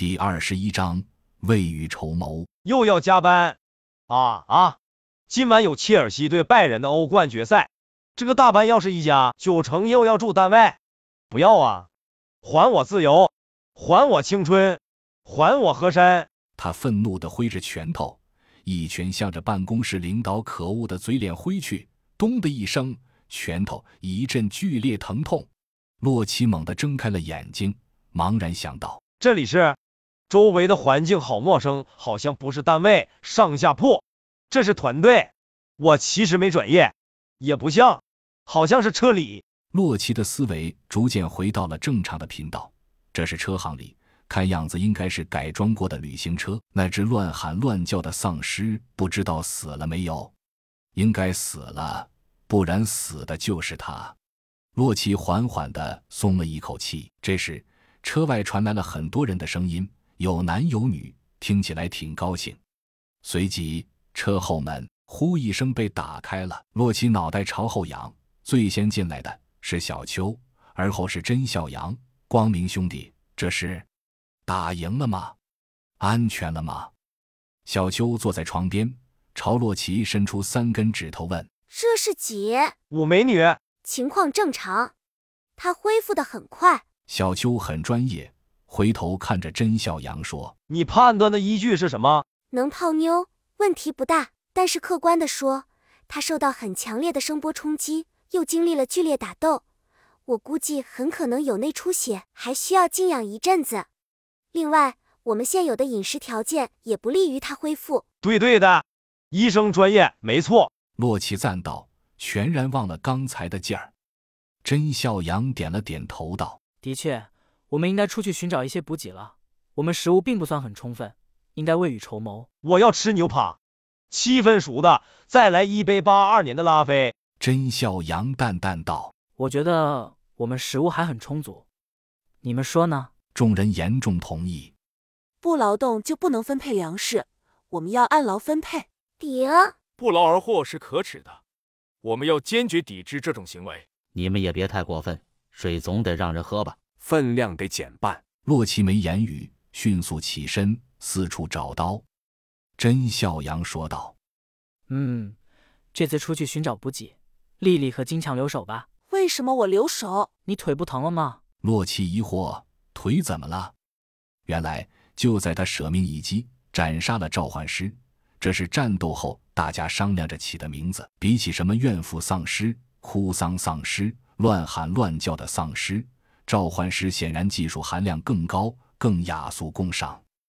第二十一章未雨绸缪。又要加班啊啊！今晚有切尔西对拜仁的欧冠决赛，这个大班要是一家，九成又要住单位。不要啊！还我自由，还我青春，还我河山！他愤怒地挥着拳头，一拳向着办公室领导可恶的嘴脸挥去。咚的一声，拳头一阵剧烈疼痛。洛奇猛地睁开了眼睛，茫然想到：这里是？周围的环境好陌生，好像不是单位上下铺，这是团队。我其实没转业，也不像，好像是车里。洛奇的思维逐渐回到了正常的频道。这是车行里，看样子应该是改装过的旅行车。那只乱喊乱叫的丧尸，不知道死了没有？应该死了，不然死的就是他。洛奇缓缓地松了一口气。这时，车外传来了很多人的声音。有男有女，听起来挺高兴。随即，车后门呼一声被打开了。洛奇脑袋朝后仰，最先进来的是小邱，而后是甄小阳。光明兄弟，这是打赢了吗？安全了吗？小邱坐在床边，朝洛奇伸出三根指头问：“这是几？五美女，情况正常，他恢复的很快。”小邱很专业。回头看着甄笑阳说：“你判断的依据是什么？能泡妞，问题不大。但是客观的说，他受到很强烈的声波冲击，又经历了剧烈打斗，我估计很可能有内出血，还需要静养一阵子。另外，我们现有的饮食条件也不利于他恢复。”对对的，医生专业，没错。洛奇赞道，全然忘了刚才的劲儿。甄笑阳点了点头道：“的确。”我们应该出去寻找一些补给了。我们食物并不算很充分，应该未雨绸缪。我要吃牛扒，七分熟的，再来一杯八二年的拉菲。甄笑阳淡淡道：“我觉得我们食物还很充足，你们说呢？”众人严重同意。不劳动就不能分配粮食，我们要按劳分配。顶！不劳而获是可耻的，我们要坚决抵制这种行为。你们也别太过分，水总得让人喝吧。分量得减半。洛奇没言语，迅速起身四处找刀。甄笑阳说道：“嗯，这次出去寻找补给，丽丽和金强留守吧。为什么我留守？你腿不疼了吗？”洛奇疑惑：“腿怎么了？”原来就在他舍命一击斩杀了召唤师，这是战斗后大家商量着起的名字。比起什么怨妇丧尸、哭丧丧尸、乱喊乱叫的丧尸。召唤师显然技术含量更高，更雅俗共赏。